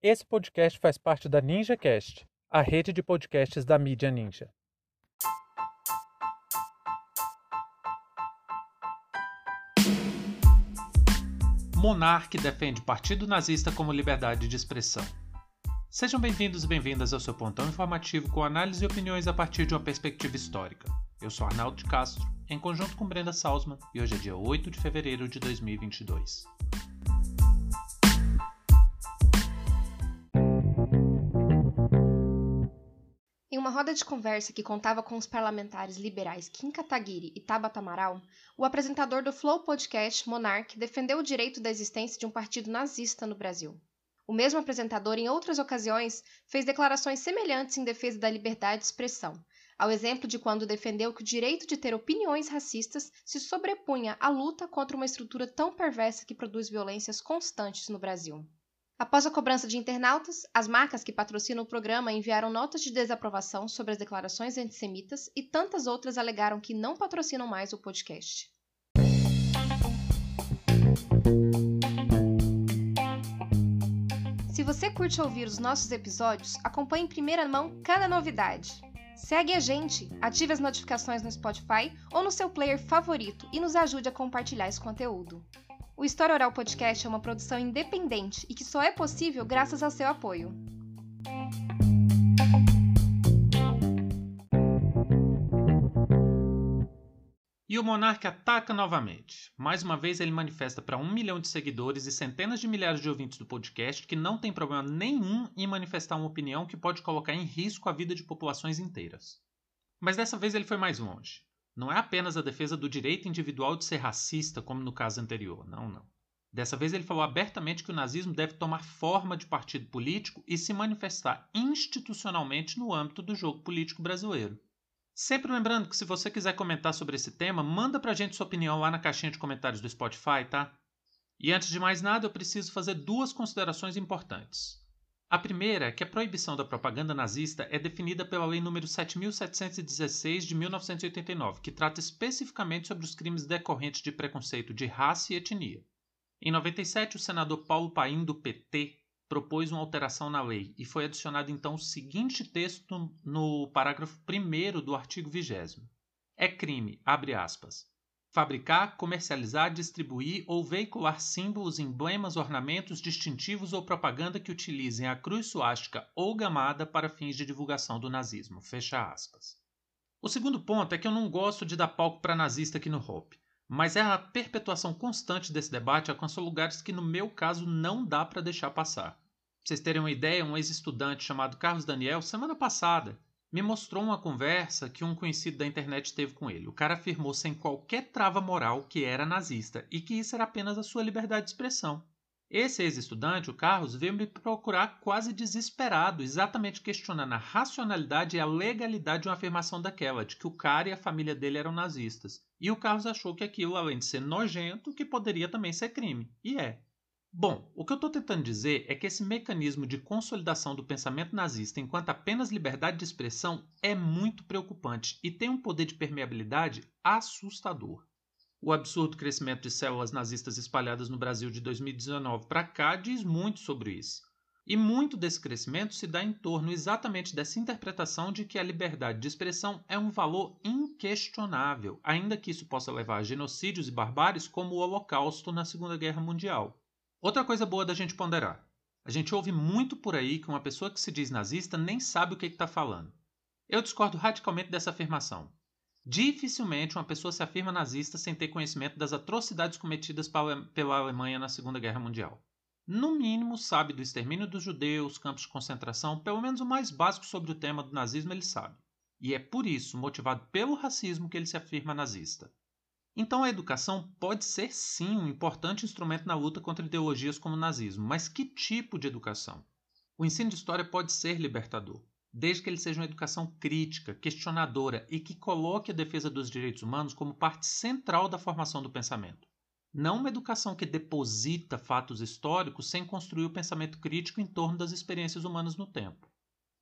Esse podcast faz parte da NinjaCast, a rede de podcasts da mídia Ninja. Monarque defende partido nazista como liberdade de expressão. Sejam bem-vindos e bem-vindas ao seu pontão informativo com análise e opiniões a partir de uma perspectiva histórica. Eu sou Arnaldo de Castro, em conjunto com Brenda Salzman, e hoje é dia 8 de fevereiro de 2022. Uma roda de conversa que contava com os parlamentares liberais Kim Kataguiri e Tabata Amaral, o apresentador do Flow Podcast, Monark, defendeu o direito da existência de um partido nazista no Brasil. O mesmo apresentador, em outras ocasiões, fez declarações semelhantes em defesa da liberdade de expressão, ao exemplo de quando defendeu que o direito de ter opiniões racistas se sobrepunha à luta contra uma estrutura tão perversa que produz violências constantes no Brasil. Após a cobrança de internautas, as marcas que patrocinam o programa enviaram notas de desaprovação sobre as declarações antissemitas e tantas outras alegaram que não patrocinam mais o podcast. Se você curte ouvir os nossos episódios, acompanhe em primeira mão cada novidade. Segue a gente, ative as notificações no Spotify ou no seu player favorito e nos ajude a compartilhar esse conteúdo. O História Oral Podcast é uma produção independente e que só é possível graças ao seu apoio. E o monarca ataca novamente. Mais uma vez, ele manifesta para um milhão de seguidores e centenas de milhares de ouvintes do podcast que não tem problema nenhum em manifestar uma opinião que pode colocar em risco a vida de populações inteiras. Mas dessa vez ele foi mais longe. Não é apenas a defesa do direito individual de ser racista, como no caso anterior. Não, não. Dessa vez ele falou abertamente que o nazismo deve tomar forma de partido político e se manifestar institucionalmente no âmbito do jogo político brasileiro. Sempre lembrando que se você quiser comentar sobre esse tema, manda pra gente sua opinião lá na caixinha de comentários do Spotify, tá? E antes de mais nada, eu preciso fazer duas considerações importantes. A primeira é que a proibição da propaganda nazista é definida pela Lei nº 7716 de 1989, que trata especificamente sobre os crimes decorrentes de preconceito de raça e etnia. Em 97, o senador Paulo Paim do PT propôs uma alteração na lei e foi adicionado então o seguinte texto no parágrafo 1 do artigo 20 É crime, abre aspas, fabricar, comercializar, distribuir ou veicular símbolos, emblemas, ornamentos, distintivos ou propaganda que utilizem a cruz suástica ou gamada para fins de divulgação do nazismo. Fecha aspas. O segundo ponto é que eu não gosto de dar palco para nazista aqui no Hope, mas é a perpetuação constante desse debate alcançou lugares que no meu caso não dá para deixar passar. Pra vocês terem uma ideia, um ex-estudante chamado Carlos Daniel, semana passada, me mostrou uma conversa que um conhecido da internet teve com ele. O cara afirmou sem qualquer trava moral que era nazista e que isso era apenas a sua liberdade de expressão. Esse ex-estudante, o Carlos, veio me procurar quase desesperado, exatamente questionando a racionalidade e a legalidade de uma afirmação daquela, de que o cara e a família dele eram nazistas. E o Carlos achou que aquilo, além de ser nojento, que poderia também ser crime. E é. Bom, o que eu estou tentando dizer é que esse mecanismo de consolidação do pensamento nazista enquanto apenas liberdade de expressão é muito preocupante e tem um poder de permeabilidade assustador. O absurdo crescimento de células nazistas espalhadas no Brasil de 2019 para cá diz muito sobre isso. E muito desse crescimento se dá em torno exatamente dessa interpretação de que a liberdade de expressão é um valor inquestionável, ainda que isso possa levar a genocídios e barbáries como o Holocausto na Segunda Guerra Mundial. Outra coisa boa da gente ponderar. A gente ouve muito por aí que uma pessoa que se diz nazista nem sabe o que está falando. Eu discordo radicalmente dessa afirmação. Dificilmente uma pessoa se afirma nazista sem ter conhecimento das atrocidades cometidas pela Alemanha na Segunda Guerra Mundial. No mínimo, sabe do extermínio dos judeus, campos de concentração, pelo menos o mais básico sobre o tema do nazismo ele sabe. E é por isso, motivado pelo racismo, que ele se afirma nazista. Então a educação pode ser sim um importante instrumento na luta contra ideologias como o nazismo, mas que tipo de educação? O ensino de história pode ser libertador, desde que ele seja uma educação crítica, questionadora e que coloque a defesa dos direitos humanos como parte central da formação do pensamento. Não uma educação que deposita fatos históricos sem construir o pensamento crítico em torno das experiências humanas no tempo.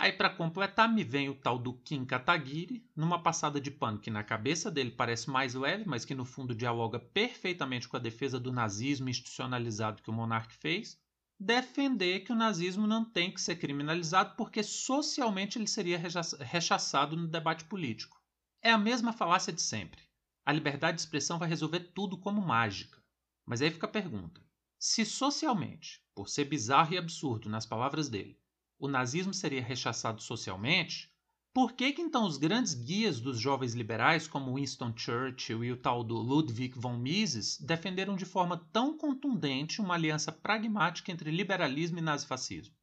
Aí, para completar, me vem o tal do Kim Kataguiri, numa passada de pano que na cabeça dele parece mais leve, mas que no fundo dialoga perfeitamente com a defesa do nazismo institucionalizado que o monarca fez. defender que o nazismo não tem que ser criminalizado porque socialmente ele seria rechaçado no debate político. É a mesma falácia de sempre. A liberdade de expressão vai resolver tudo como mágica. Mas aí fica a pergunta: se socialmente, por ser bizarro e absurdo nas palavras dele, o nazismo seria rechaçado socialmente, por que, que então os grandes guias dos jovens liberais, como Winston Churchill e o tal do Ludwig von Mises, defenderam de forma tão contundente uma aliança pragmática entre liberalismo e nazifascismo?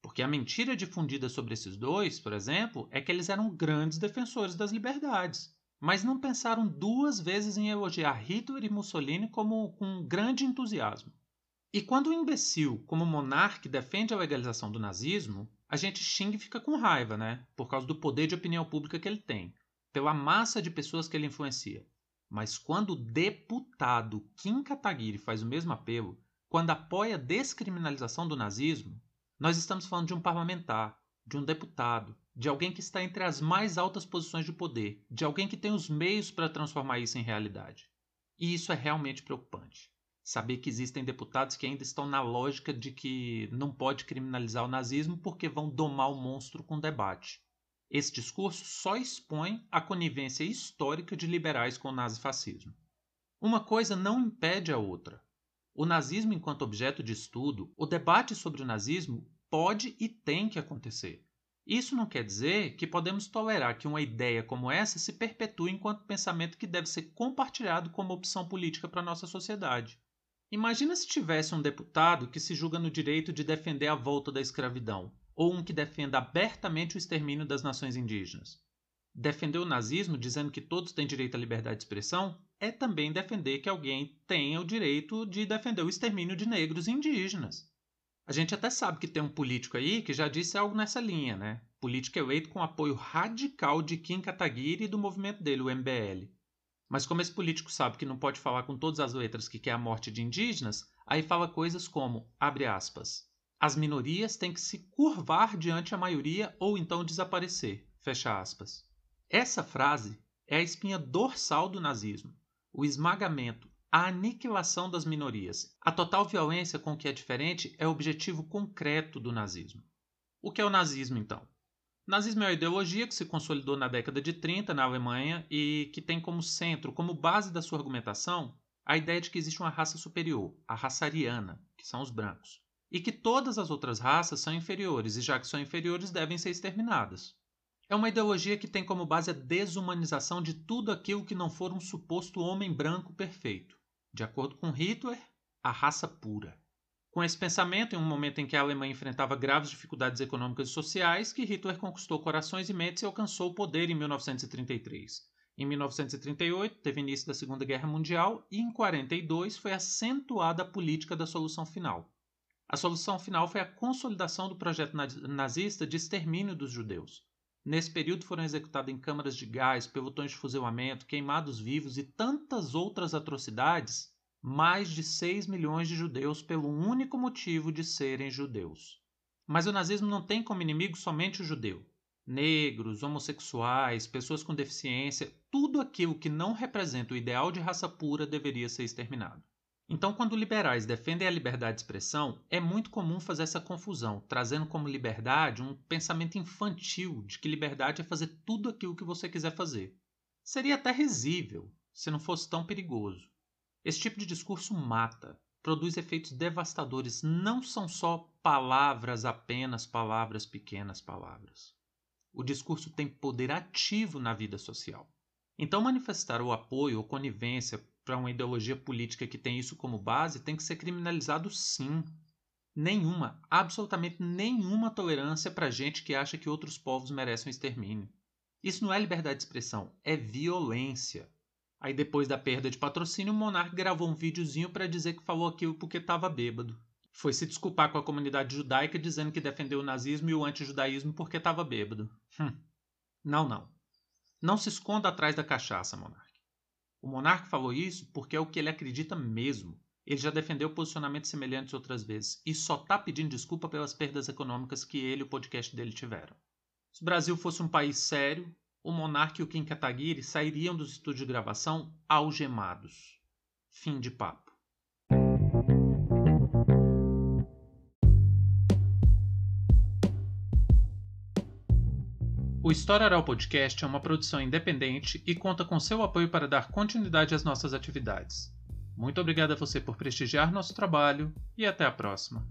Porque a mentira difundida sobre esses dois, por exemplo, é que eles eram grandes defensores das liberdades, mas não pensaram duas vezes em elogiar Hitler e Mussolini como com grande entusiasmo. E quando um imbecil, como Monarque, defende a legalização do nazismo, a gente xinga e fica com raiva, né? Por causa do poder de opinião pública que ele tem, pela massa de pessoas que ele influencia. Mas quando o deputado Kim Kataguiri faz o mesmo apelo, quando apoia a descriminalização do nazismo, nós estamos falando de um parlamentar, de um deputado, de alguém que está entre as mais altas posições de poder, de alguém que tem os meios para transformar isso em realidade. E isso é realmente preocupante saber que existem deputados que ainda estão na lógica de que não pode criminalizar o nazismo porque vão domar o monstro com debate. Esse discurso só expõe a conivência histórica de liberais com o nazifascismo. Uma coisa não impede a outra. O nazismo enquanto objeto de estudo, o debate sobre o nazismo pode e tem que acontecer. Isso não quer dizer que podemos tolerar que uma ideia como essa se perpetue enquanto pensamento que deve ser compartilhado como opção política para nossa sociedade. Imagina se tivesse um deputado que se julga no direito de defender a volta da escravidão, ou um que defenda abertamente o extermínio das nações indígenas. Defender o nazismo dizendo que todos têm direito à liberdade de expressão é também defender que alguém tenha o direito de defender o extermínio de negros e indígenas. A gente até sabe que tem um político aí que já disse algo nessa linha, né? Político eleito com apoio radical de Kim Kataguiri e do movimento dele, o MBL. Mas como esse político sabe que não pode falar com todas as letras que quer a morte de indígenas, aí fala coisas como, abre aspas, as minorias têm que se curvar diante a maioria ou então desaparecer, fecha aspas. Essa frase é a espinha dorsal do nazismo, o esmagamento, a aniquilação das minorias. A total violência com o que é diferente é o objetivo concreto do nazismo. O que é o nazismo, então? Nazismo é uma ideologia que se consolidou na década de 30 na Alemanha e que tem como centro, como base da sua argumentação, a ideia de que existe uma raça superior, a raça ariana, que são os brancos, e que todas as outras raças são inferiores e, já que são inferiores, devem ser exterminadas. É uma ideologia que tem como base a desumanização de tudo aquilo que não for um suposto homem branco perfeito. De acordo com Hitler, a raça pura. Com esse pensamento, em um momento em que a Alemanha enfrentava graves dificuldades econômicas e sociais, que Hitler conquistou corações e mentes e alcançou o poder em 1933. Em 1938, teve início da Segunda Guerra Mundial e em 1942 foi acentuada a política da solução final. A solução final foi a consolidação do projeto nazista de extermínio dos judeus. Nesse período foram executados em câmaras de gás, pelotões de fuzilamento, queimados vivos e tantas outras atrocidades mais de 6 milhões de judeus pelo único motivo de serem judeus. Mas o nazismo não tem como inimigo somente o judeu. Negros, homossexuais, pessoas com deficiência, tudo aquilo que não representa o ideal de raça pura deveria ser exterminado. Então, quando liberais defendem a liberdade de expressão, é muito comum fazer essa confusão, trazendo como liberdade um pensamento infantil de que liberdade é fazer tudo aquilo que você quiser fazer. Seria até risível se não fosse tão perigoso. Esse tipo de discurso mata, produz efeitos devastadores. Não são só palavras, apenas palavras, pequenas palavras. O discurso tem poder ativo na vida social. Então, manifestar o apoio ou conivência para uma ideologia política que tem isso como base tem que ser criminalizado sim. Nenhuma, absolutamente nenhuma tolerância para gente que acha que outros povos merecem extermínio. Isso não é liberdade de expressão, é violência. Aí depois da perda de patrocínio, o Monark gravou um videozinho para dizer que falou aquilo porque estava bêbado. Foi se desculpar com a comunidade judaica dizendo que defendeu o nazismo e o antijudaísmo porque estava bêbado. Hum. Não, não. Não se esconda atrás da cachaça, Monark. O Monark falou isso porque é o que ele acredita mesmo. Ele já defendeu posicionamentos semelhantes outras vezes e só está pedindo desculpa pelas perdas econômicas que ele e o podcast dele tiveram. Se o Brasil fosse um país sério, o monarca e o Kim Kataguiri sairiam dos estúdios de gravação algemados. Fim de papo. O História Oral Podcast é uma produção independente e conta com seu apoio para dar continuidade às nossas atividades. Muito obrigado a você por prestigiar nosso trabalho e até a próxima.